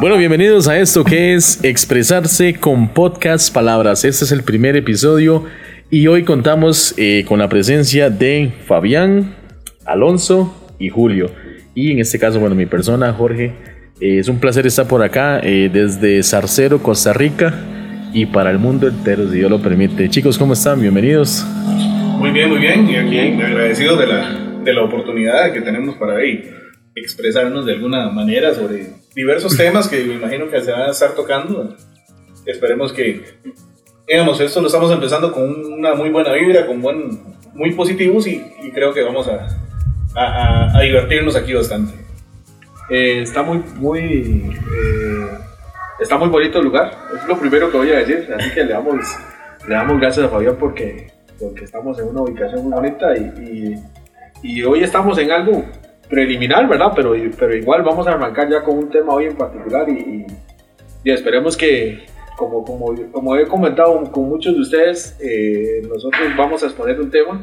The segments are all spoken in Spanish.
Bueno, bienvenidos a esto que es Expresarse con Podcast Palabras. Este es el primer episodio y hoy contamos eh, con la presencia de Fabián, Alonso y Julio. Y en este caso, bueno, mi persona, Jorge. Eh, es un placer estar por acá eh, desde Zarcero, Costa Rica y para el mundo entero, si Dios lo permite. Chicos, ¿cómo están? Bienvenidos. Muy bien, muy bien. Y aquí agradecido de la, de la oportunidad que tenemos para ahí expresarnos de alguna manera sobre diversos temas que me imagino que se van a estar tocando. Esperemos que, digamos, esto lo estamos empezando con una muy buena vibra, con buen, muy positivos y, creo que vamos a, a, a, divertirnos aquí bastante. Eh, está muy, muy, eh, está muy bonito el lugar. Es lo primero que voy a decir. Así que le damos, le damos gracias a Fabián porque, porque estamos en una ubicación muy bonita y, y, y hoy estamos en algo preliminar, ¿verdad? Pero, pero igual vamos a arrancar ya con un tema hoy en particular y, y, esperemos que, como, como, como, he comentado con muchos de ustedes, eh, nosotros vamos a exponer un tema,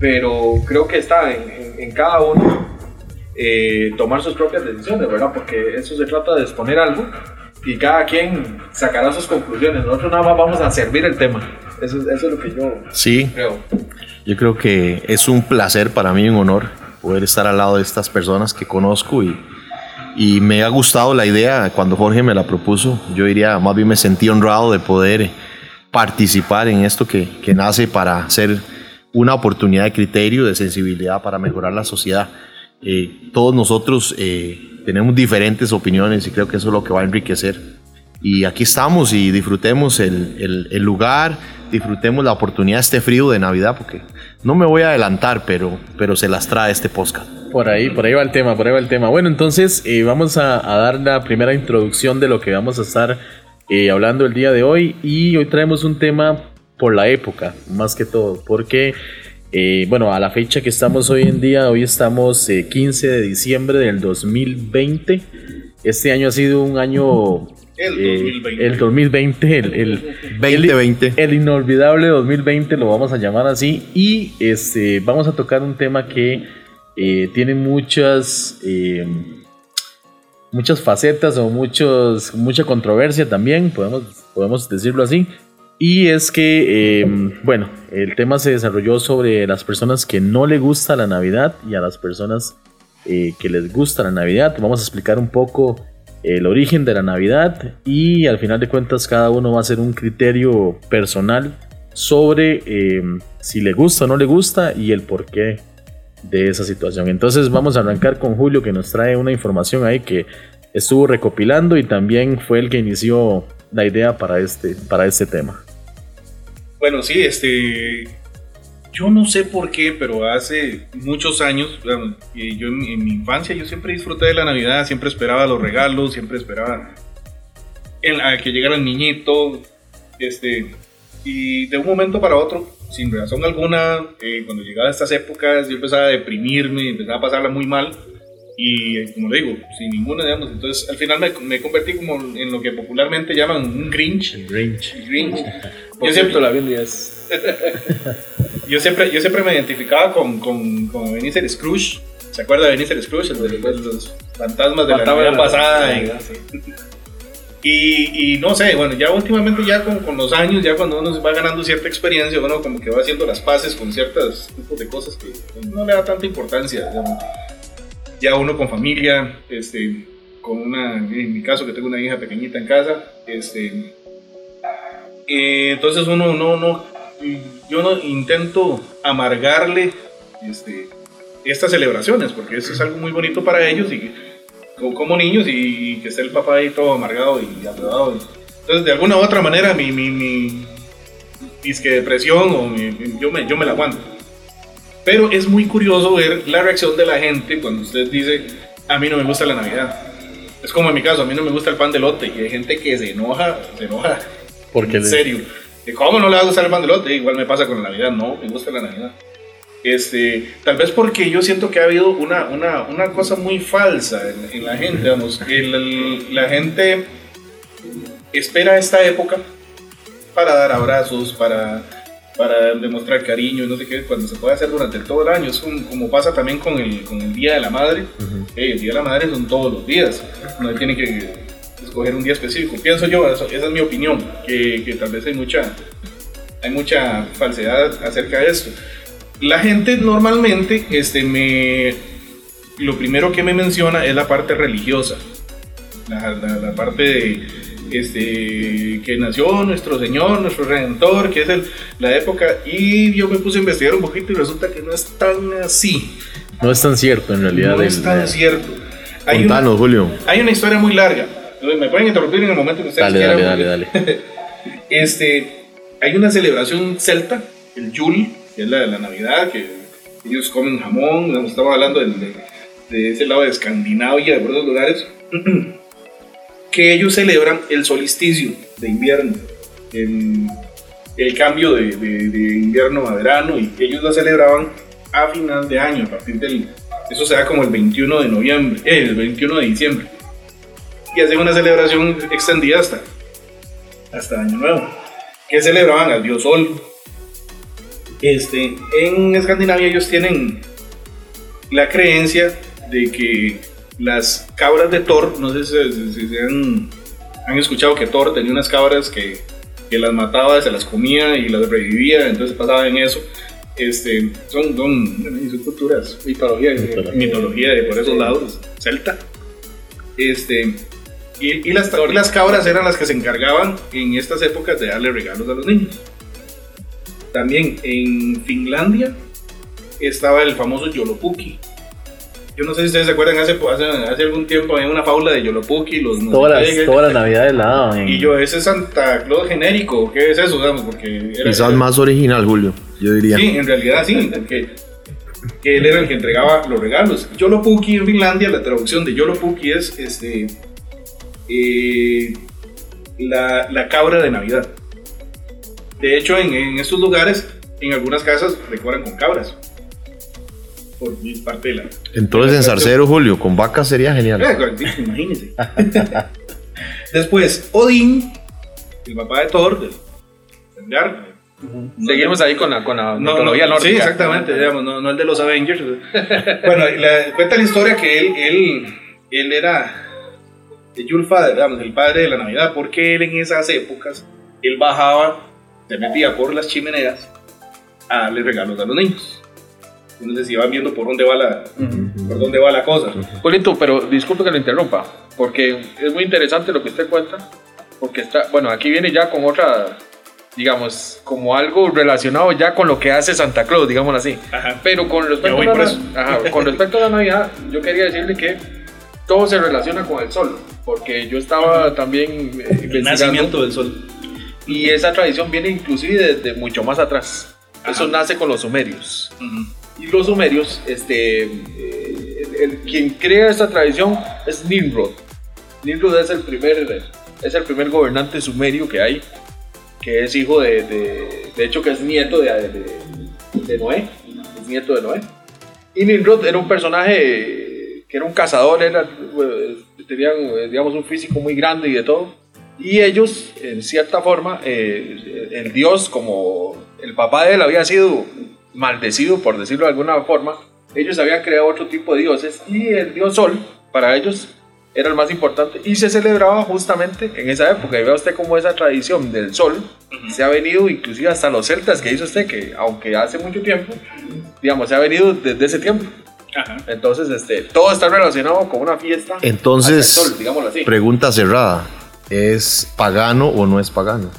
pero creo que está en, en, cada uno eh, tomar sus propias decisiones, ¿verdad? Porque eso se trata de exponer algo y cada quien sacará sus conclusiones. Nosotros nada más vamos a servir el tema. Eso, eso es lo que yo sí, creo. Yo creo que es un placer para mí, un honor poder estar al lado de estas personas que conozco y, y me ha gustado la idea cuando Jorge me la propuso. Yo diría, más bien me sentí honrado de poder participar en esto que, que nace para ser una oportunidad de criterio, de sensibilidad para mejorar la sociedad. Eh, todos nosotros eh, tenemos diferentes opiniones y creo que eso es lo que va a enriquecer. Y aquí estamos y disfrutemos el, el, el lugar, disfrutemos la oportunidad, este frío de Navidad, porque no me voy a adelantar, pero, pero se las trae este podcast. Por ahí, por ahí va el tema, por ahí va el tema. Bueno, entonces eh, vamos a, dar la primera introducción de lo que vamos a estar eh, hablando el día de hoy. Y hoy traemos un tema por la época, más que todo, porque, eh, bueno, a la fecha que estamos hoy en día, hoy estamos 15 de diciembre del 2020. Este año ha sido un año el 2020. El el, 2020. El, inolvidable 2020, lo vamos a llamar así. Y este, vamos a tocar un tema que eh, tiene muchas, eh, muchas facetas o muchos, mucha controversia también, podemos, podemos decirlo así. Y es que, eh, bueno, el tema se desarrolló sobre las personas que no le gusta la Navidad y a las personas que les gusta la Navidad. Vamos a explicar un poco el origen de la Navidad y al final de cuentas cada uno va a hacer un criterio personal sobre em, si le gusta o no le gusta y el porqué de esa situación. Entonces vamos a arrancar con Julio que nos trae una información ahí que estuvo recopilando y también fue el que inició la idea para este, para este tema. Bueno, sí, este, yo no sé por qué, pero hace muchos años, yo en, mi infancia, yo siempre disfruté de la Navidad, siempre esperaba los regalos, siempre esperaba a que llegara el niñito, este, y de un momento para otro, sin razón alguna, eh, cuando llegaba a estas épocas, yo empezaba a deprimirme, empezaba a pasarla muy mal, y como le digo, sin ninguna, digamos, entonces al final me, me convertí como en lo que popularmente llaman un Grinch. El Grinch. El Grinch. Yo siempre la Biblia es yo, siempre, yo siempre me identificaba con, con, con Benicio Scrooge. ¿Se acuerda de Benicio Scrooge? El de los fantasmas de la Navidad pasada. Y, y, no sé, bueno, ya últimamente, ya con, con, los años, ya cuando uno va ganando cierta experiencia, bueno, como que va haciendo las paces con ciertos tipos de cosas que no le da tanta importancia. Ya uno con familia, este, con una, en mi caso que tengo una hija pequeñita en casa, este, eh, entonces uno no, no, yo no intento amargarle este, estas celebraciones, porque eso es algo muy bonito para ellos y como niños y, que esté el papá ahí todo amargado y atrapado. Entonces, de alguna u otra manera, mi, mi, mi disque depresión o yo, me, yo me la aguanto. Pero es muy curioso ver la reacción de la gente cuando usted dice, a mí no me gusta la Navidad. Es como en mi caso, a mí no me gusta el pan de lote y hay gente que se enoja, se enoja. Porque en serio. ¿Cómo no le va a gustar el pan de lote? Igual me pasa con la Navidad, no, me gusta la Navidad. Este, tal vez porque yo siento que ha habido una, una, una cosa muy falsa en, la gente, vamos, la gente espera esta época para dar abrazos, para, para demostrar cariño, no sé qué, cuando se puede hacer durante todo el año, es como pasa también con el, con el Día de la Madre, el Día de la Madre son todos los días, no tiene que escoger un día específico. Pienso yo, esa es mi opinión, que, que tal vez hay mucha, hay mucha falsedad acerca de esto. La gente normalmente este, me, lo primero que me menciona es la parte religiosa, la, la, parte de este, que nació nuestro Señor, nuestro Redentor, que es el, la época, y yo me puse a investigar un poquito y resulta que no es tan así. No es tan cierto en realidad. No es tan cierto. Hay Contanos, Julio. Hay una historia muy larga. Me pueden interrumpir en el momento que ustedes dale, quieran. Dale, dale, dale. este, hay una celebración celta, el Yule, que es la de la Navidad, que ellos comen jamón, estamos hablando de, de, ese lado de Escandinavia, de otros lugares, que ellos celebran el solsticio de invierno, el, el cambio de, de, invierno a verano, y ellos lo celebraban a final de año, a partir del... Eso se da como el 21 de noviembre, eh, el 21 de diciembre. Y hacen una celebración extendida hasta, hasta Año Nuevo, que celebraban al dios Sol, este, en Escandinavia ellos tienen la creencia de que las cabras de Thor, no sé si, han, escuchado que Thor tenía unas cabras que, que, las mataba, se las comía y las revivía, entonces pasaba en eso. Este, son, son, culturas, mitología, mitología. de por esos lados, celta. Este, y, y, las, y las cabras eran las que se encargaban en estas épocas de darle regalos a los niños. También en Finlandia estaba el famoso Yolopuki. Yo no sé si ustedes se acuerdan, hace, hace, algún tiempo había una fábula de Yolopuki. Los todas, las, todas las navidades la Y yo, ese es Santa Claus genérico, ¿qué es eso? Digamos? Porque era, Quizás más original, Julio, yo diría. Sí, en realidad sí, porque él era el que entregaba los regalos. Yolopuki en Finlandia, la traducción de Yolopuki es este, eh, la, la cabra de Navidad. De hecho, en, estos lugares, en algunas casas decoran con cabras. Por parte de la. Entonces, en Sarcero, Julio, con vacas sería genial. Eh, imagínese. Después, Odín, el papá de Thor, de Seguimos ahí con la, con la mitología nórdica. Sí, exactamente, digamos, no, el de los Avengers. bueno, cuenta la historia que él, él, él era el Yulfa, digamos, el padre de la Navidad, porque él en esas épocas, él bajaba se metía por las chimeneas a darle regalos a los niños. Entonces iban viendo por dónde va la, por dónde va la cosa. Polito, pero disculpe que lo interrumpa, porque es muy interesante lo que usted cuenta, porque está, bueno, aquí viene ya con otra, digamos, como algo relacionado ya con lo que hace Santa Claus, digamos así. Pero con respecto, a la, con respecto a la Navidad, yo quería decirle que todo se relaciona con el sol, porque yo estaba también eh, el nacimiento del sol y esa tradición viene inclusive desde mucho más atrás. Eso nace con los sumerios. Y los sumerios, este, eh, el, quien crea esta tradición es Nimrod. Nimrod es el primer, es el primer gobernante sumerio que hay, que es hijo de, de, hecho que es nieto de, de, Noé, es nieto de Noé. Y Nimrod era un personaje que era un cazador, era, eh, tenía digamos un físico muy grande y de todo y ellos, en cierta forma, eh, el dios, como el papá de él había sido maldecido, por decirlo de alguna forma, ellos habían creado otro tipo de dioses y el dios Sol, para ellos, era el más importante y se celebraba justamente en esa época. Y vea usted cómo esa tradición del sol se ha venido inclusive hasta los celtas que dice usted que aunque hace mucho tiempo, digamos, se ha venido desde ese tiempo. Entonces, este, todo está relacionado con una fiesta. Entonces, sol, así. pregunta cerrada. ¿Es pagano o no es pagano?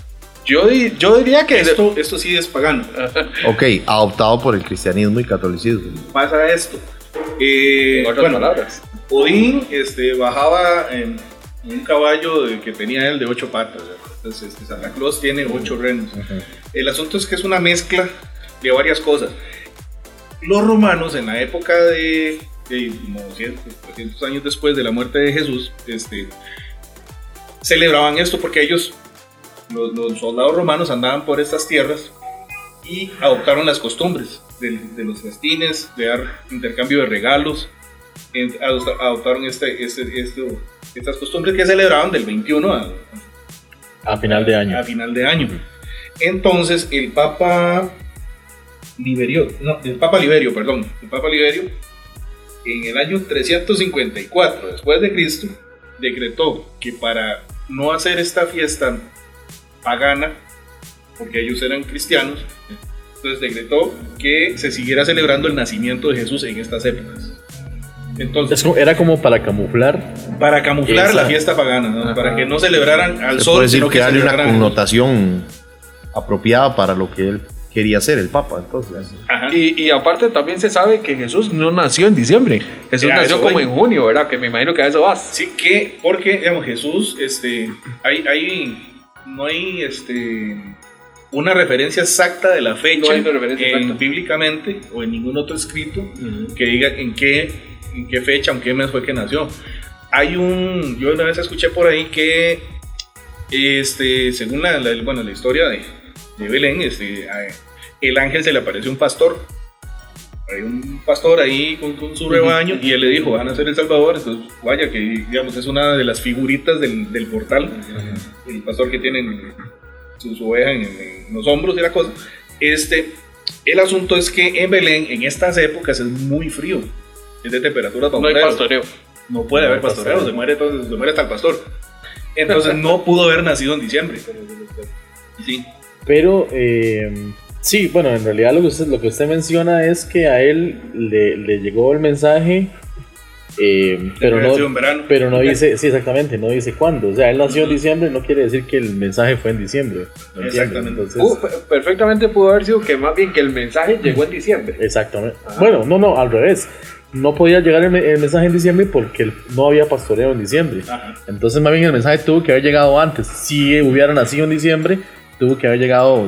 Yo, yo diría que esto, esto sí es pagano. ok, adoptado por el cristianismo y catolicismo. Pasa esto. Eh, en otras palabras. Odín este, bajaba en un caballo que tenía él de ocho patas. Entonces, este, Santa Claus tiene ocho renos. El asunto es que es una mezcla de varias cosas. Los romanos, en la época de, de como 300 años después de la muerte de Jesús, este, celebraban esto porque ellos, los, soldados romanos, andaban por estas tierras y adoptaron las costumbres de, los festines, de dar intercambio de regalos, adoptaron este, este, este, estas costumbres que celebraban del 21 a, a final de año. A final de año. Entonces el Papa Liberio, no, el Papa Liberio, perdón, el Papa Liberio, en el año 354 después de Cristo, decretó que para no hacer esta fiesta pagana, porque ellos eran cristianos, entonces decretó que se siguiera celebrando el nacimiento de Jesús en estas épocas. Entonces, era como para camuflar. Para camuflar la fiesta pagana, para que no celebraran al sol. Puede decir que darle una connotación apropiada para lo que él quería ser, el Papa. Entonces. Y, aparte también se sabe que Jesús no nació en diciembre. Jesús nació como en junio, ¿verdad? Que me imagino que a eso vas. Sí, que porque, digamos, Jesús, este, hay, hay, no hay, este, una referencia exacta de la fecha en, bíblicamente o en ningún otro escrito que diga en qué en qué fecha, en qué mes fue que nació. Hay un, yo una vez escuché por ahí que, este, según la, bueno, la historia de, de Belén, este, el ángel se le apareció un pastor. Hay un pastor ahí con, su rebaño y él le dijo, van a ser el Salvador. Entonces, vaya, que digamos, es una de las figuritas del, del portal. El pastor que tiene su, su oveja en, en, los hombros y la cosa. Este, el asunto es que en Belén, en estas épocas, es muy frío es de temperatura No hay pastoreo. No puede haber pastoreo, se muere, entonces, se muere hasta el pastor. Entonces no pudo haber nacido en diciembre. Sí. Pero, eh, sí, bueno, en realidad lo que, usted, lo que usted menciona es que a él le, le llegó el mensaje eh, pero, no, pero no dice, sí, exactamente, no dice cuándo. O sea, él nació en diciembre, no quiere decir que el mensaje fue en diciembre. exactamente. perfectamente pudo haber sido que más bien que el mensaje llegó en diciembre. Exactamente. Bueno, no, no, al revés no podía llegar el, mensaje en diciembre porque no había pastoreo en diciembre. Entonces, más bien el mensaje tuvo que haber llegado antes. Si hubiera nacido en diciembre, tuvo que haber llegado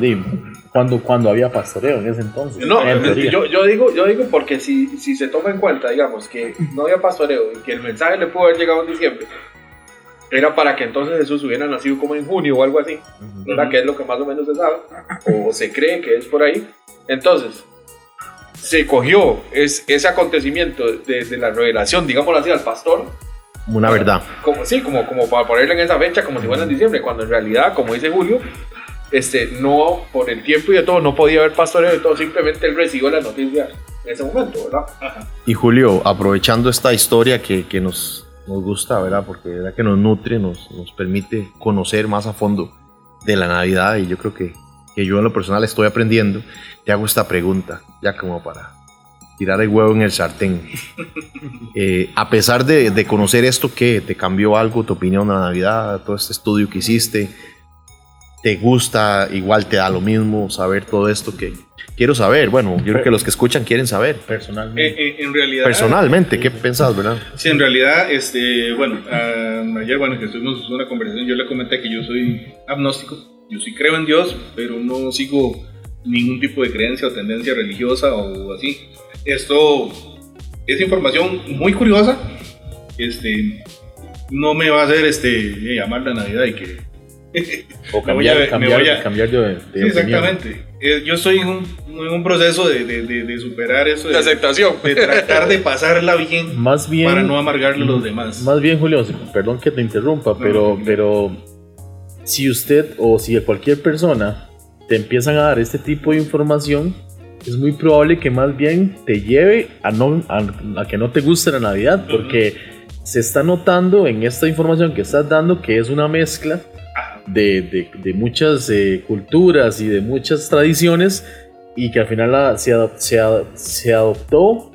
cuando, cuando había pastoreo en ese entonces. No, yo, yo, digo, yo digo porque si, si se toma en cuenta, digamos, que no había pastoreo y que el mensaje le pudo haber llegado en diciembre, era para que entonces Jesús hubiera nacido como en junio o algo así, ¿verdad? Que es lo que más o menos se sabe, o se cree que es por ahí. Entonces, se cogió es, ese acontecimiento desde la revelación, digámoslo así, al pastor. Una verdad. Como, sí, como, como para ponerlo en esa fecha, como si fuera en diciembre, cuando en realidad, como dice Julio, este, no, por el tiempo y de todo, no podía haber pastoreo de todo, simplemente él recibió la noticia en ese momento, ¿verdad? Y Julio, aprovechando esta historia que, que nos, nos gusta, ¿verdad? Porque verdad que nos nutre, nos, nos permite conocer más a fondo de la Navidad y yo creo que que yo en lo personal estoy aprendiendo, te hago esta pregunta, ya como para tirar el huevo en el sartén. Eh, a pesar de, conocer esto, ¿qué? ¿Te cambió algo tu opinión de la Navidad? Todo este estudio que hiciste, ¿te gusta? Igual te da lo mismo saber todo esto que quiero saber. Bueno, yo creo que los que escuchan quieren saber. Personalmente. Eh, eh, en realidad. Personalmente, ¿qué pensás, verdad? Sí, en realidad, este, bueno, ayer, bueno, que estuvimos en una conversación, yo le comenté que yo soy agnóstico yo sí creo en Dios, pero no sigo ningún tipo de creencia o tendencia religiosa o así. Esto es información muy curiosa. Este, no me va a hacer este, llamar la Navidad y que... o cambiar, cambiar, cambiar de, sí, Exactamente. Eh, yo estoy en un, proceso de, de, superar eso. De, aceptación. De tratar de pasarla bien, más bien para no amargarle a los demás. Más bien, Julio, perdón que te interrumpa, pero, pero si usted o si cualquier persona te empiezan a dar este tipo de información, es muy probable que más bien te lleve a, no, a, que no te guste la Navidad, porque se está notando en esta información que estás dando que es una mezcla de, de, muchas eh, culturas y de muchas tradiciones y que al final se, se, se, adoptó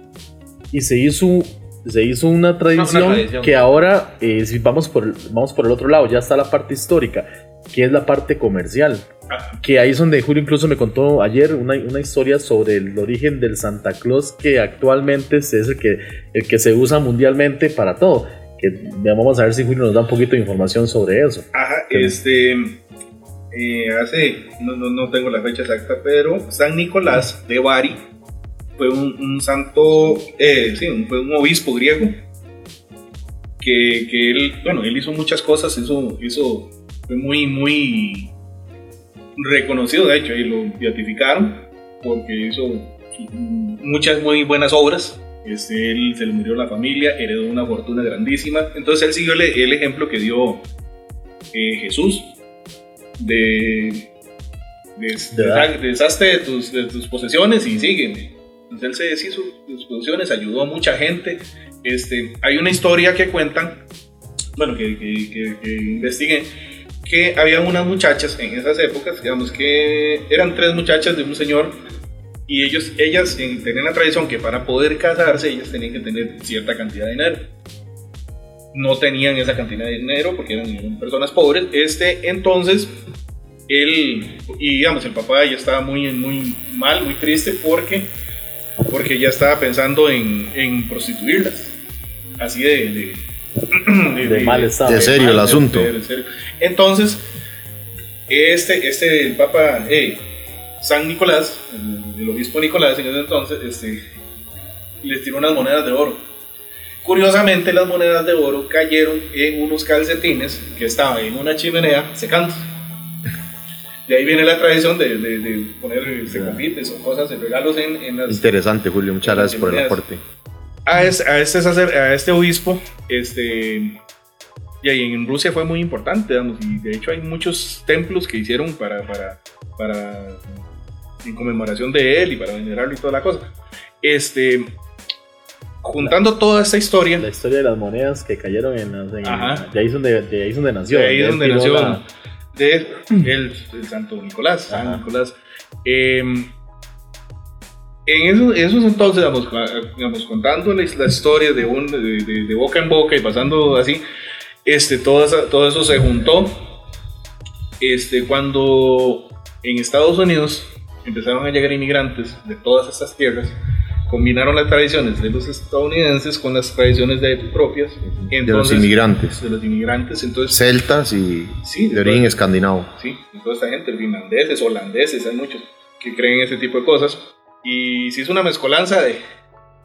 y se hizo, se hizo una tradición, que ahora, eh, si vamos por, vamos por el otro lado, ya está la parte histórica que es la parte comercial. Que ahí es donde Julio incluso me contó ayer una, una, historia sobre el origen del Santa Claus que actualmente es el que, el que se usa mundialmente para todo. Que vamos a ver si Julio nos da un poquito de información sobre eso. Ajá, este, eh, hace, no, no, no, tengo la fecha exacta, pero San Nicolás de Bari fue un, un santo, eh, sí, fue un obispo griego que, que, él, bueno, él hizo muchas cosas, hizo, hizo fue muy, muy reconocido, de hecho, y lo beatificaron porque hizo muchas muy buenas obras. Este, él se le murió la familia, heredó una fortuna grandísima. Entonces él siguió el, ejemplo que dio eh, Jesús de, de, deshazte de tus, de tus posesiones y sígueme. Entonces él se deshizo de sus posesiones, ayudó a mucha gente. Este, hay una historia que cuentan bueno, que, que, que, que investigué, que había unas muchachas en esas épocas, digamos que eran tres muchachas de un señor y ellos, ellas tenían la tradición que para poder casarse ellas tenían que tener cierta cantidad de dinero. No tenían esa cantidad de dinero porque eran, personas pobres. Este, entonces, él, y digamos, el papá ya estaba muy, muy mal, muy triste porque, porque ya estaba pensando en, en prostituirlas. Así de, de, De mal estado. De serio el asunto. de- de serio. Entonces, este, este, el Papa eh, San Nicolás, el, el obispo Nicolás en ese entonces, este, les tiró unas monedas de oro. Curiosamente, las monedas de oro cayeron en unos calcetines que estaban en una chimenea secando. De ahí viene la tradición de, de, de poner confites o cosas, de regalos en, en las, Interesante, Julio. Muchas gracias por el aporte. a, es- a este, a este obispo, este, y ahí en Rusia fue muy importante, digamos, y de hecho hay muchos templos que hicieron para, para, para en conmemoración de él y para venerarlo y toda la cosa. Este, juntando toda esta historia, La historia de las monedas que cayeron en, en- Ajá. de, ahí es donde, de ahí es donde nació. de ahí donde nació la- de el, el santo Nicolás, San. Nicolás. Em, en esos, esos entonces, digamos, cua- digamos, contando la, la historia de, un, de, de- boca en boca y pasando así, este, todo, esa- todo eso se juntó este, cuando en Estados Unidos empezaron a llegar inmigrantes de todas estas tierras, combinaron las tradiciones de los estadounidenses con las tradiciones de propias De los entonces- inmigrantes. de los inmigrantes, entonces Celtas y Sí, de origen escandinavo. Sí, y toda esta gente, finlandeses, holandeses, hay muchos que creen ese tipo de cosas. Y si es una mezcolanza de,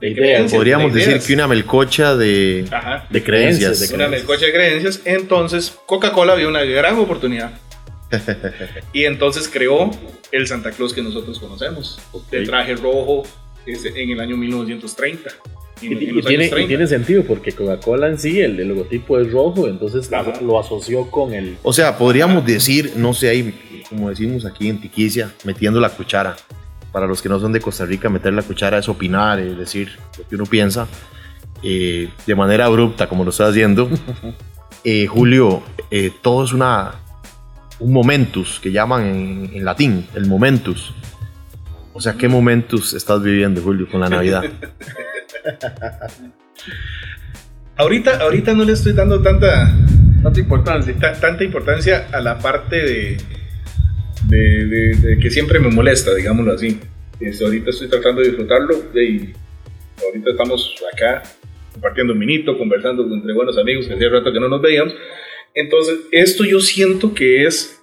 De ideas, Podríamos de decir ideas. que una melcocha de, Ajá, de creencias. de una creencias. mezcocha de creencias. Entonces, Coca-Cola vio una gran oportunidad. y entonces creó el Santa Claus que nosotros conocemos, de traje rojo ese, en el año 1930. Y, En- y tiene, y 30. tiene sentido porque Coca-Cola en sí, el, el logotipo es rojo, entonces lo- Ajá. lo asoció con el... O sea, podríamos decir, no sé, ahí, como decimos aquí en Tiquicia, metiendo la cuchara. Para los que no son de Costa Rica, meter la cuchara es opinar, es decir lo que uno piensa eh, de manera abrupta, como lo está haciendo. Eh, Julio, eh, todo es una, un momentus, que llaman en, en latín, el momentus. O sea, ¿qué momentus estás viviendo, Julio, con la Navidad? Ahorita, ahorita no le estoy dando tanta, Tanta importancia. ta- tanta importancia a la parte de, de, de- de que siempre me molesta, digámoslo así. Este, ahorita estoy tratando de disfrutarlo y ahorita estamos acá compartiendo un minito, conversando entre buenos amigos que hacía rato que no nos veíamos. Entonces, esto yo siento que es,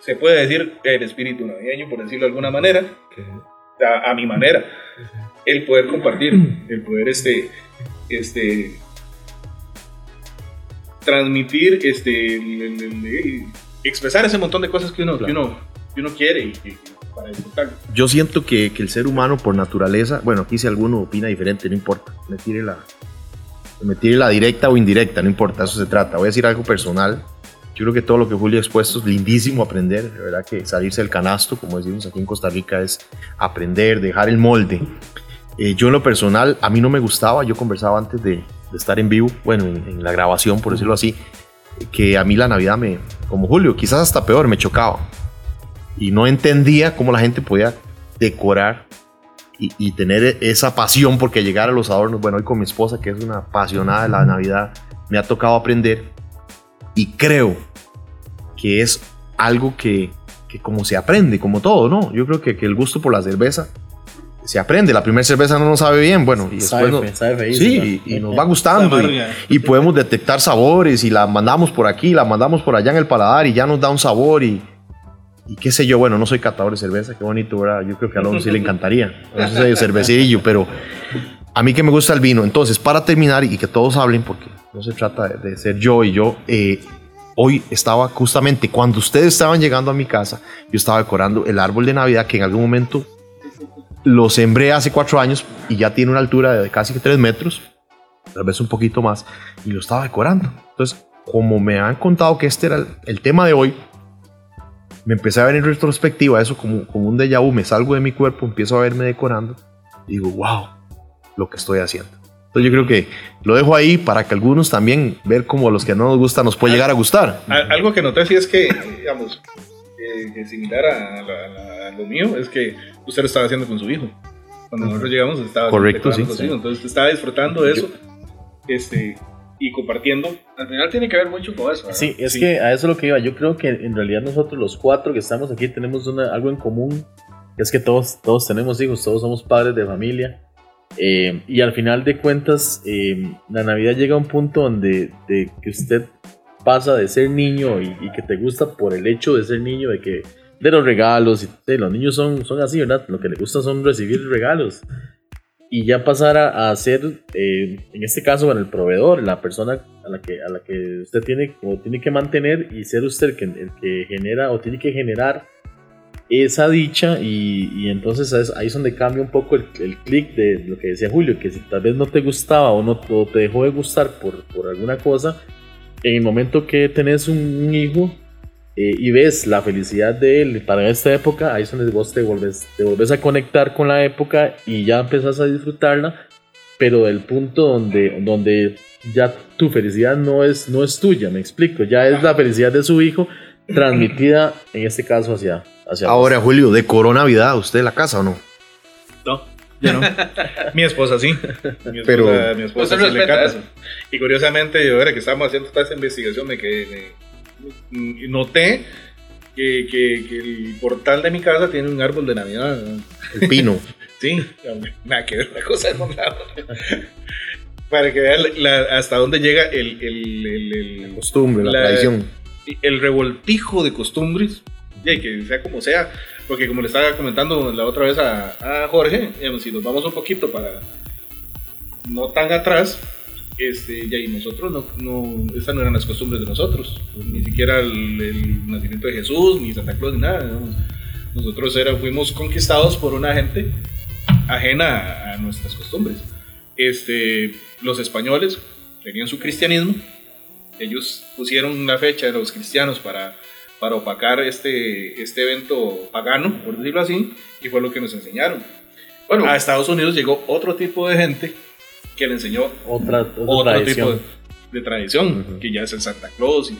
se puede decir, el espíritu navideño, por decirlo de alguna manera, a, a mi manera. El poder compartir, el poder este, este, transmitir, este, el- el- el- expresar ese montón de cosas que uno, que uno, que uno quiere y, para. Yo siento que, que el ser humano por naturaleza, bueno, aquí si alguno opina diferente, no importa, me tire la, me tire la directa o indirecta, no importa, eso se trata. Voy a decir algo personal. Yo creo que todo lo que Julio ha expuesto es lindísimo aprender, de verdad que salirse del canasto, como decimos aquí en Costa Rica, es aprender, dejar el molde. Eh, yo en lo personal, a mí no me gustaba, yo conversaba antes de, de estar en vivo, bueno, en, en la grabación, por decirlo así, que a mí la Navidad me, como Julio, quizás hasta peor, me chocaba y no entendía cómo la gente podía decorar y, y tener esa pasión porque llegar a los adornos. Bueno, hoy con mi esposa, que es una apasionada de la Navidad, me ha tocado aprender y creo que es algo que, que como se aprende, como todo, ¿no? Yo creo que, que el gusto por la cerveza se aprende. La primera cerveza no nos sabe bien, bueno, y Sabe después no- sabe. Sí, y, y nos va gustando. y- y podemos detectar sabores y la mandamos por aquí, la mandamos por allá en el paladar y ya nos da un sabor y, y qué sé yo, bueno, no soy catador de cerveza, qué bonito, ¿verdad? Yo creo que a Alonso sí le encantaría, no soy cervecerillo, pero a mí que me gusta el vino. Entonces, para terminar y que todos hablen, porque no se trata de, de ser yo y yo, eh, hoy estaba justamente cuando ustedes estaban llegando a mi casa, yo estaba decorando el árbol de Navidad que en algún momento lo sembré hace cuatro años y ya tiene una altura de casi tres metros, tal vez un poquito más, y lo estaba decorando. Entonces, como me han contado que este era el, el tema de hoy, me empecé a ver en retrospectiva eso como, como un déjà vu, me salgo de mi cuerpo, empiezo a verme decorando, y digo, wow, lo que estoy haciendo. Entonces yo creo que lo dejo ahí para que algunos también ver cómo a los que no nos gusta nos puede llegar a gustar. Al- Algo que noté sí es que, digamos, eh, similar a, la- a lo mío, es que usted lo estaba haciendo con su hijo. Cuando nosotros llegamos, estaba Correcto, sí, sí. Entonces estaba disfrutando de eso este, y compartiendo. Al final tiene que ver mucho con eso. ¿verdad? Sí, es Sí. que a eso es lo que iba. Yo creo que en realidad nosotros los cuatro que estamos aquí tenemos una, algo en común. que Es que todos, todos tenemos hijos, todos somos padres de familia. eh, y al final de cuentas, eh, la Navidad llega a un punto donde de que usted pasa de ser niño y, y que te gusta por el hecho de ser niño, de que de los regalos, y, sí, los niños son, son así, ¿verdad? Lo que les gusta son recibir regalos. Y ya pasar a, a ser, eh, en este caso, bueno, el proveedor, la persona a la que, a la que usted tiene, o tiene que mantener y ser usted el que, el que genera o tiene que generar esa dicha y, y entonces es- ahí es donde cambia un poco el, el clic de lo que decía Julio, que si tal vez no te gustaba o no o te dejó de gustar por, por alguna cosa, en el momento que tenés un, un hijo eh, y ves la felicidad de él para esta época, ahí es donde vos te volvés, te volvés a conectar con la época y ya empezás a disfrutarla, pero del punto donde, donde ya tu felicidad no es, no es tuya, me explico, ya es la felicidad de su hijo transmitida en este caso hacia, hacia vos. Ahora, Julio, ¿decoró Navidad usted la casa o no? No, yo no. mi esposa sí. Mi esposa, Pero- mi esposa sí le. Y curiosamente, yo ahora que estábamos haciendo toda esta investigación, me quedé. me- noté que, que- que el portal de mi casa tiene un árbol de Navidad. El pino. Sí, nada que ver una cosa con la otra. Para que vean hasta dónde llega el, el, el- el- costumbre, la, La- tradición. el revoltijo de costumbres, y que sea como sea, porque como le estaba comentando la otra vez a, a Jorge, digamos, si nos vamos un poquito para no tan atrás, este, y nosotros no, no, esas no eran las costumbres de nosotros, ni siquiera el, nacimiento de Jesús, ni Santa Claus, ni nada. Nosotros era, fuimos conquistados por una gente ajena a, nuestras costumbres. Este, los españoles tenían su cristianismo, ellos pusieron una fecha de los cristianos para, para opacar este, este evento pagano, por decirlo así, y fue lo que nos enseñaron. Bueno, A Estados Unidos llegó otro tipo de gente que le enseñó otra, otra otro tradición. tipo de, de tradición, Ujú. que ya es el Santa Claus y,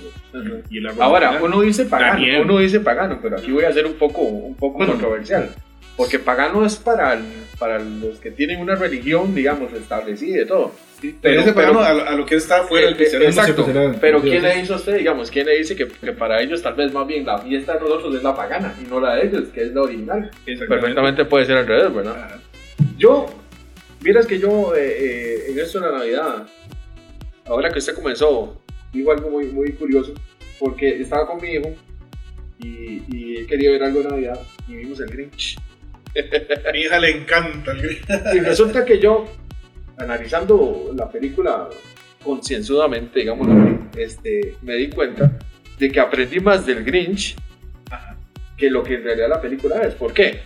y el árbol ahora, navideño. uno dice pagano, También. uno dice pagano, pero aquí voy a ser un poco, un poco Bueno. controversial. Porque pagano es para, el- para los que tienen una religión, digamos, establecida y todo. pero, pero- ese pero- pagano a, lo- a lo que está fuera del Eh, cristianismo Exacto. Pero ¿quién le dice a usted, digamos, quién le dice que, que para ellos tal vez más bien la fiesta de nosotros es la pagana y no la de ellos, que es la original? Perfectamente puede ser al revés, ¿verdad? Ajá. Yo, vieras que yo eh, eh, en esto de la Navidad, ahora que usted comenzó, digo algo muy, muy curioso, porque estaba con mi hijo y, y él quería ver algo de Navidad y vimos el Grinch. A mi hija le encanta el gris. Y resulta que yo, analizando la película concienzudamente, digamos, este, me di cuenta de que aprendí más del Grinch que lo que en realidad la película es. ¿Por qué?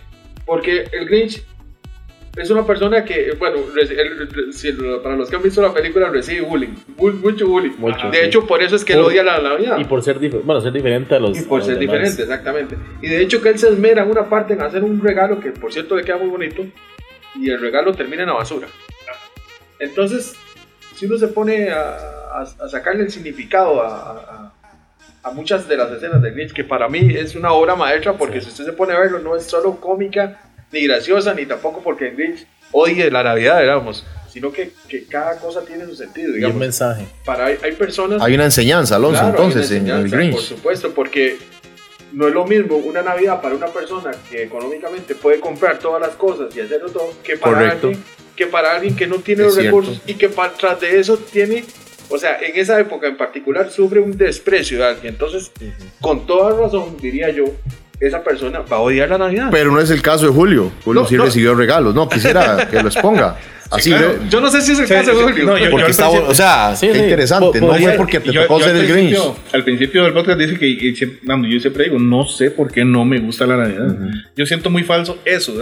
Porque el Grinch es una persona que, bueno, él- para los que han visto la película, recibe bullying, bull- mucho bullying. Mucho, de sí. hecho, por eso es que él Por- odia la Navidad. Y por ser, bueno, ser diferente a los. Y por ser demás. diferente, exactamente. Y de hecho que él se esmera en una parte en hacer un regalo que por cierto le queda muy bonito y el regalo termina en la basura. Entonces, si uno se pone a, a- a sacarle el significado a, muchas de las escenas de Grinch, que para mí es una obra maestra, porque si usted se pone a verlo, no es solo cómica, ni graciosa, ni tampoco porque Grinch odie la Navidad, digamos, sino que, que cada cosa tiene su sentido, Y un digamos. mensaje. Para, hay, hay personas Hay una enseñanza, Alonso, Claro, entonces, en el enseñanza, Por Grinch. supuesto, porque no es lo mismo una Navidad para una persona que económicamente puede comprar todas las cosas y hacerlo todo, que para, Correcto. alguien, que para alguien que no tiene Es los cierto. recursos y que pa- tras de eso tiene, o sea, en esa época en particular sufre un desprecio de alguien. Entonces, con toda razón, diría yo, esa persona va a odiar la Navidad. Pero no es el caso de Julio. Julio No, sí no. recibió regalos. No, quisiera que lo exponga. Así claro. yo no sé si es el Sí, caso de sí, Julio. no, yo- porque está, principio- o sea, Sí, qué sí. interesante. Po- No fue porque te Y yo- tocó yo ser el Grinch. Al principio del podcast dice que y vamos, yo siempre digo, no sé por qué no me gusta la Navidad. Yo siento muy falso eso.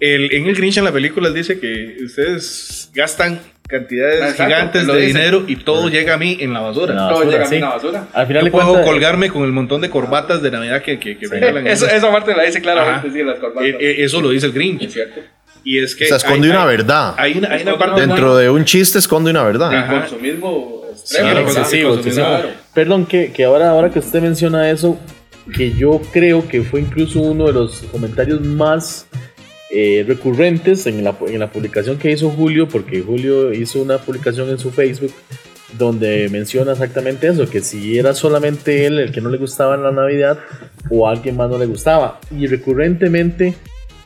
El, en el Grinch en la película dice que ustedes gastan cantidades Exacto, gigantes de dicen. dinero y todo llega a mí en la basura. No. Todo basura, llega a mí sí. en la basura. Al final Yo puedo cuentas. colgarme con el montón de corbatas de Navidad que, que, que regalan. Eso, esa parte la dice claramente, sí, las corbatas. Eh, eh, eso lo dice el Grinch. Es cierto. Y es que. Se esconde hay- una hay- verdad. Hay una, hay una Esconde parte. una Dentro de un chiste esconde una verdad. El. Perdón, que, que ahora, ahora que usted menciona eso, que yo creo que fue incluso uno de los comentarios más eh, recurrentes en la, en la publicación que hizo Julio, porque Julio hizo una publicación en su Facebook donde menciona exactamente eso, que si era solamente él el que no le gustaba la Navidad o a alguien más no le gustaba. Y recurrentemente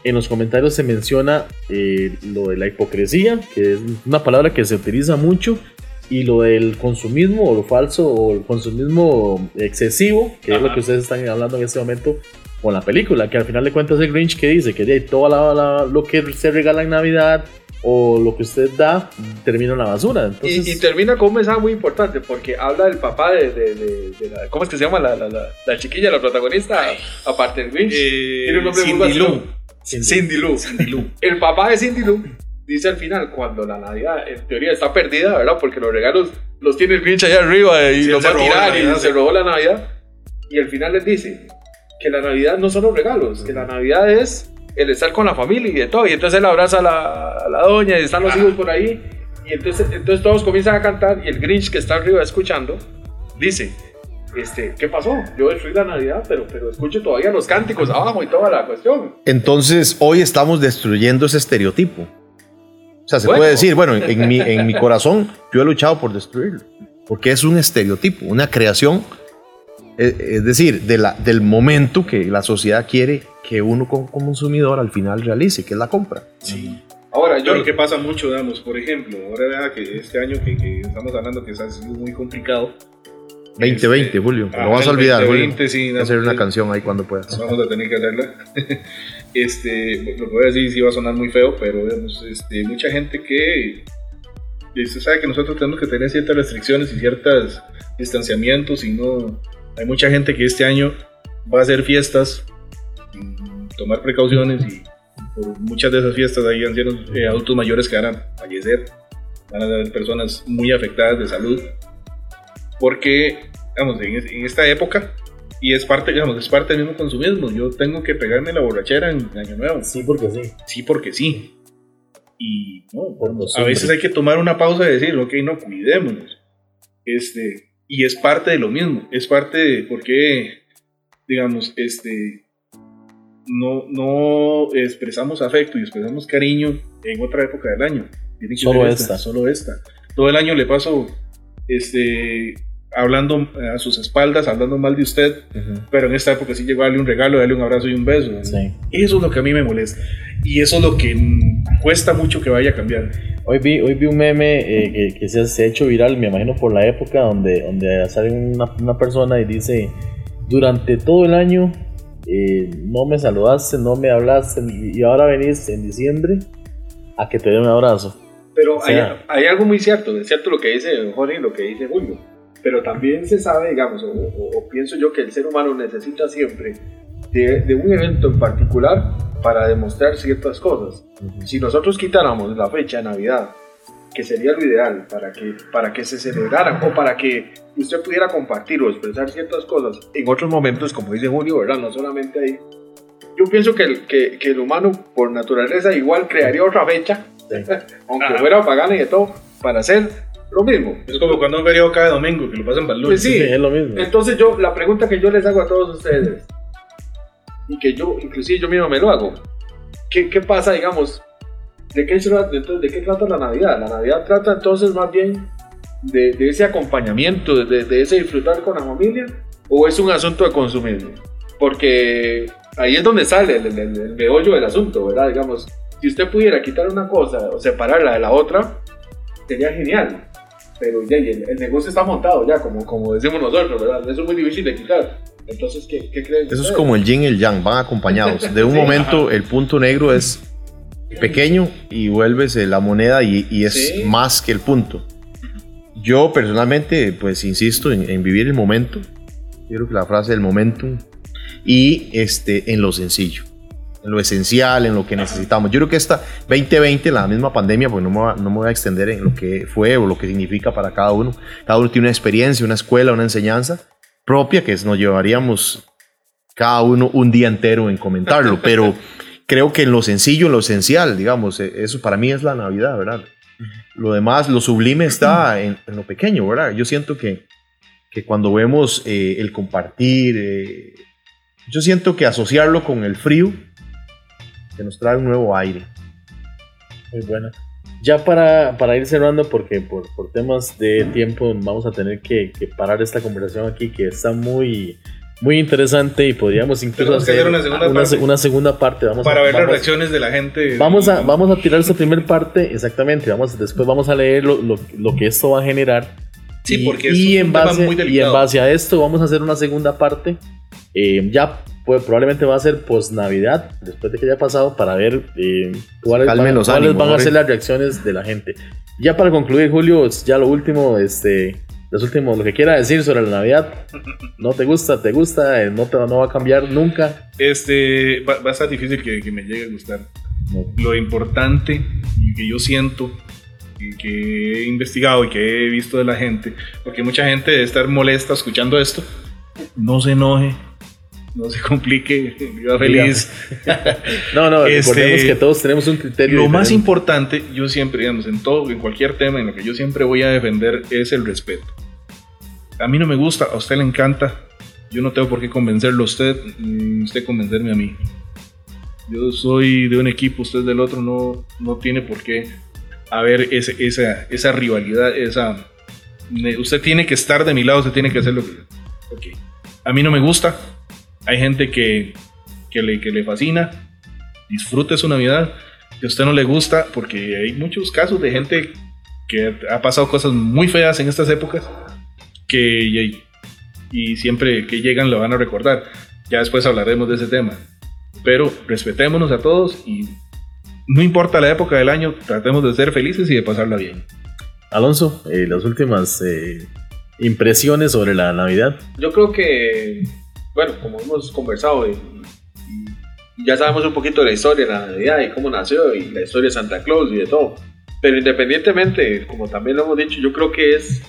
en los comentarios se menciona eh, lo de la hipocresía, que es una palabra que se utiliza mucho, y lo del consumismo o lo falso o el consumismo excesivo, que es lo Ajá. que ustedes están hablando en este momento con la película, que al final de cuentas el Grinch que dice que de todo la- la- lo que se regala en Navidad o lo que usted da termina en la basura. Entonces, Y, y termina con un mensaje muy importante porque habla del papá de, de, de- de la, ¿cómo es que se llama la, la, la, la chiquilla, la protagonista? Aparte del Grinch. Eh, Tiene un nombre muy Cindy Lou. Cindy Lou. Cindy Lou. El papá de Cindy Lou dice al final, cuando la Navidad en teoría está perdida, ¿verdad? Porque los regalos los tiene el Grinch allá arriba y Sí, los va a tirar y Navidad, se robó la Navidad. Y al final les dice que la Navidad no son los regalos, que la Navidad es el estar con la familia y de todo. Y entonces él abraza a la, a la doña y están los hijos por ahí. Y entonces, entonces todos comienzan a cantar y el Grinch que está arriba escuchando dice, este, ¿qué pasó? Yo destruí la Navidad, pero, pero escucho todavía los cánticos abajo y toda la cuestión. Entonces, hoy estamos destruyendo ese estereotipo. O sea, se Bueno. puede decir, bueno, en mi, en mi corazón yo he luchado por destruirlo. Porque es un estereotipo, una creación, eh, es decir, de la, del momento que la sociedad quiere que uno como consumidor al final realice, que es la compra. Sí. Ahora, Yo lo que pasa mucho, digamos, por ejemplo, ahora vea que este año que, que estamos hablando que ha sido muy complicado. 2020, Este, Julio. ah, Lo vas a olvidar, 2020, Julio. sí, no, hacer una sí. canción ahí cuando puedas. Vamos a tener que hacerla. este, lo que voy a decir sí va a sonar muy feo, pero digamos, este, mucha gente que usted sabe que nosotros tenemos que tener ciertas restricciones y ciertos distanciamientos y no hay mucha gente que este año va a hacer fiestas sin tomar precauciones y por muchas de esas fiestas hay ancianos eh, adultos mayores que van a fallecer van a haber personas muy afectadas de salud porque digamos en, en esta época y es parte digamos es parte del mismo consumismo yo tengo que pegarme la borrachera en año nuevo sí, porque sí. sí porque sí. Y no, Por a veces hay que tomar una pausa y decir, ok, no, cuidémonos. Este, y es parte de lo mismo, es parte de por qué, digamos, este, no, no expresamos afecto y expresamos cariño en otra época del año. Tiene que Solo ser esta. Solo esta. Todo el año le paso, este, hablando a sus espaldas, hablando mal de usted, Ujú. pero en esta época sí llegó a darle un regalo, darle un abrazo y un beso. Sí. Eso es lo que a mí me molesta. Y eso es lo que cuesta mucho que vaya a cambiar. Hoy vi, hoy vi un meme eh, que, que se, ha hecho viral, me imagino por la época, donde, donde sale una, una persona y dice, durante todo el año eh, no me saludaste, no me hablaste, y y ahora venís en diciembre a que te dé un abrazo. Pero O sea- hay, hay algo muy cierto, es cierto lo que dice Jorge y lo que dice Julio. Pero también se sabe, digamos, o, o- o pienso yo que el ser humano necesita siempre de, de un evento en particular para demostrar ciertas cosas. Si nosotros quitáramos la fecha de Navidad, que sería lo ideal para que, para que se celebraran o para que usted pudiera compartir o expresar ciertas cosas en otros momentos, como dice Julio, ¿verdad? No solamente ahí. Yo pienso que el, que, que el humano, por naturaleza, igual crearía otra fecha, aunque Ajá. fuera pagana y de todo, para hacer lo mismo. Es como cuando un feriado cada domingo, que lo pasan para el lunes. Pues sí. es lo mismo. Entonces yo, la pregunta que yo les hago a todos ustedes, y que yo, inclusive yo mismo me lo hago, ¿qué, qué pasa, digamos, de qué, entonces, de qué trata la Navidad? La Navidad trata entonces más bien de, de ese acompañamiento, de, de ese disfrutar con la familia, o es un asunto de consumismo? Porque ahí es donde sale el, el, el meollo del asunto, ¿verdad? Digamos, si usted pudiera quitar una cosa o separarla de la otra, sería genial. Pero ya, el, el negocio está montado ya, como, como decimos nosotros, ¿verdad? Eso es muy difícil de quitar. Entonces, ¿qué, qué creen Eso es ustedes? como el yin y el yang, van acompañados. De un Sí, momento el punto negro es pequeño y vuelves eh, la moneda y, y es Sí. más que el punto. Yo personalmente, pues insisto en, en vivir el momento. Yo creo que la frase del momentum y este, en lo sencillo, en lo esencial, en lo que necesitamos. Yo creo que esta 2020, la misma pandemia, pues no me, va- no me voy a extender en lo que fue o lo que significa para cada uno. Cada uno tiene una experiencia, una escuela, una enseñanza propia que nos llevaríamos cada uno un día entero en comentarlo, pero creo que en lo sencillo, en lo esencial, digamos, eh, eso para mí es la Navidad, ¿verdad? Lo demás, lo sublime está en, en lo pequeño, ¿verdad? Yo siento que, que cuando vemos eh, el compartir, eh, yo siento que asociarlo con el frío, que nos trae un nuevo aire. Muy buena. Ya para, para ir cerrando, porque por, por temas de tiempo vamos a tener que, que parar esta conversación aquí, que está muy, muy interesante y podríamos incluso hacer hacer una segunda una, parte. una segunda parte. Vamos Para a, ver las vamos- reacciones de la gente. Vamos a, vamos a tirar esa primera parte, exactamente. Vamos, después vamos a leer lo, lo- lo que esto va a generar. Sí, y, porque y es un en tema base, muy y en base a esto vamos a hacer una segunda parte. eh, ya pues, probablemente va a ser post Navidad, después de que haya pasado, para ver eh, cuáles, van, los cuáles ánimos, van a ser las reacciones de la gente. Ya para concluir, Julio, ya lo último, este, los últimos, lo que quiera decir sobre la Navidad. ¿No te gusta? ¿Te gusta? eh, ¿No, te, no va a cambiar nunca? Este, va, va a estar difícil que, que me llegue a gustar. Lo importante que yo siento que he investigado y que he visto de la gente, porque mucha gente debe estar molesta escuchando esto, no se enoje, no se complique, viva feliz. No, no, Este, recordemos que todos tenemos un criterio. Lo más importante, yo siempre, digamos, en todo, en cualquier tema, en lo que yo siempre voy a defender es el respeto. A mí no me gusta, a usted le encanta. Yo no tengo por qué convencerlo a usted, ni usted convencerme a mí. Yo soy de un equipo, usted es del otro, no, no tiene por qué haber ese- esa, esa rivalidad, esa... Usted tiene que estar de mi lado, usted tiene que hacer lo que... ok. A mí no me gusta. Hay gente que, que, le, que le fascina, disfrute su Navidad, que a usted no le gusta, porque hay muchos casos de gente que ha pasado cosas muy feas en estas épocas, que y, y siempre que llegan lo van a recordar. Ya después hablaremos de ese tema. Pero respetémonos a todos y no importa la época del año, tratemos de ser felices y de pasarla bien. Alonso, eh, las últimas eh, impresiones sobre la Navidad. Yo creo que, bueno, como hemos conversado y, y ya sabemos un poquito de la historia de la Navidad y cómo nació y la historia de Santa Claus y de todo. Pero independientemente, como también lo hemos dicho, yo creo que es,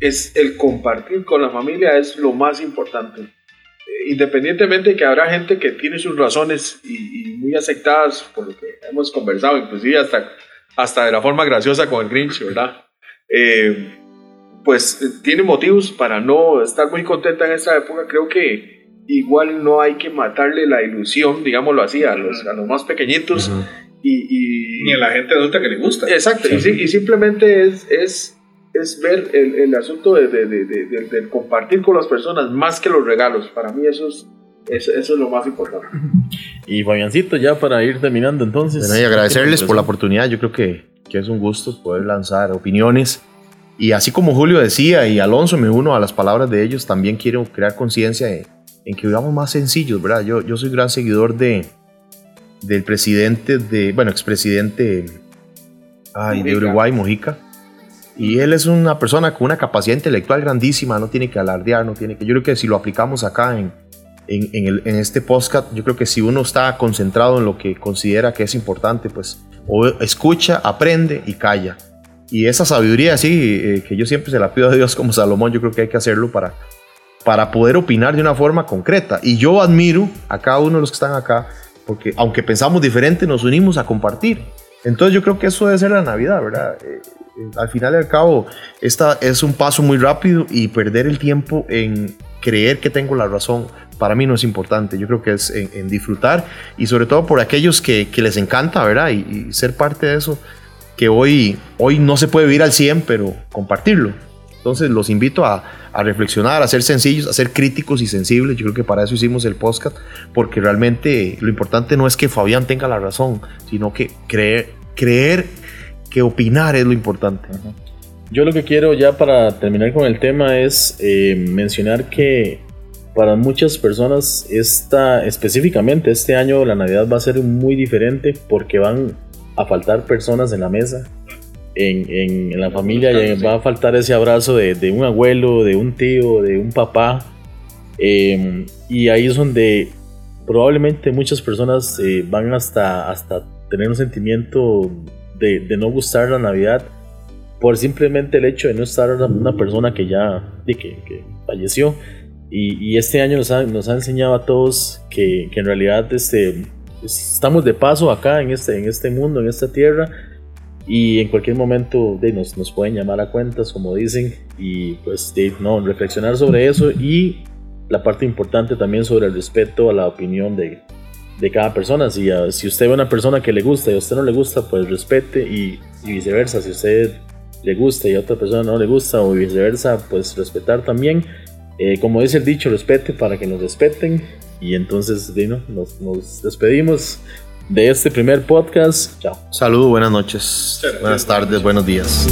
es el compartir con la familia es lo más importante. Eh, Independientemente de que habrá gente que tiene sus razones y, y muy aceptadas por lo que hemos conversado, inclusive hasta, hasta de la forma graciosa con el Grinch, ¿verdad? Eh, pues eh, tiene motivos para no estar muy contenta en esta época. Creo que igual no hay que matarle la ilusión, digámoslo así, a los, a los más pequeñitos. y, y- Ni a la gente adulta que le gusta. Exacto, y, sí- y simplemente es, es, es ver el, el asunto de, de- de- de- compartir con las personas más que los regalos. Para mí eso es, eso, eso es lo más importante. Y Fabiancito, ya para ir terminando entonces. Bueno, y agradecerles por la oportunidad. Yo creo que, que es un gusto poder lanzar opiniones. Y así como Julio decía y Alonso, me uno a las palabras de ellos, también quiero crear conciencia en, en que vivamos más sencillos, ¿verdad? Yo, yo soy gran seguidor de, del presidente, de, bueno, expresidente ay, de Mujica. Uruguay, Mojica. Y él es una persona con una capacidad intelectual grandísima, no tiene que alardear, no tiene que... Yo creo que si lo aplicamos acá en, en, en el- en este podcast, yo creo que si uno está concentrado en lo que considera que es importante, pues o escucha, aprende y calla. Y esa sabiduría así, eh, que yo siempre se la pido a Dios como Salomón, yo creo que hay que hacerlo para, para poder opinar de una forma concreta. Y yo admiro a cada uno de los que están acá, porque aunque pensamos diferente, nos unimos a compartir. Entonces yo creo que eso debe ser la Navidad, ¿verdad? Eh, eh, al final y al cabo, esta es un paso muy rápido y perder el tiempo en creer que tengo la razón, para mí no es importante. Yo creo que es en, disfrutar y sobre todo por aquellos que, que les encanta, ¿verdad? Y ser parte de eso, que hoy, hoy no se puede vivir al 100, pero compartirlo. Entonces los invito a, a reflexionar, a ser sencillos, a ser críticos y sensibles. Yo creo que para eso hicimos el podcast, porque realmente lo importante no es que Fabián tenga la razón, sino que creer, creer que opinar es lo importante. Yo lo que quiero ya para terminar con el tema es eh, mencionar que para muchas personas esta específicamente este año la Navidad va a ser muy diferente porque van a faltar personas en la mesa, en, en- en la familia, Sí. va a faltar ese abrazo de, de un abuelo, de un tío, de un papá. eh, y ahí es donde probablemente muchas personas eh, van hasta, hasta tener un sentimiento de, de no gustar la Navidad por simplemente el hecho de no estar una, persona que ya que, que falleció. Y, y este año nos ha, nos ha enseñado a todos que, que en realidad este, estamos de paso acá en este, en este mundo, en esta tierra, y en cualquier momento de, nos, nos pueden llamar a cuentas, como dicen, y pues de, no, reflexionar sobre eso y la parte importante también sobre el respeto a la opinión de, de cada persona. Si, si usted ve a una persona que le gusta y a usted no le gusta, pues respete y, y viceversa. Si usted le gusta y a otra persona no le gusta o viceversa, pues respetar también. Eh, como dice el dicho, respete para que nos respeten. Y entonces, Dino, nos, nos despedimos de este primer podcast. Chao. Saludos, buenas noches, buenas tardes, buenos días.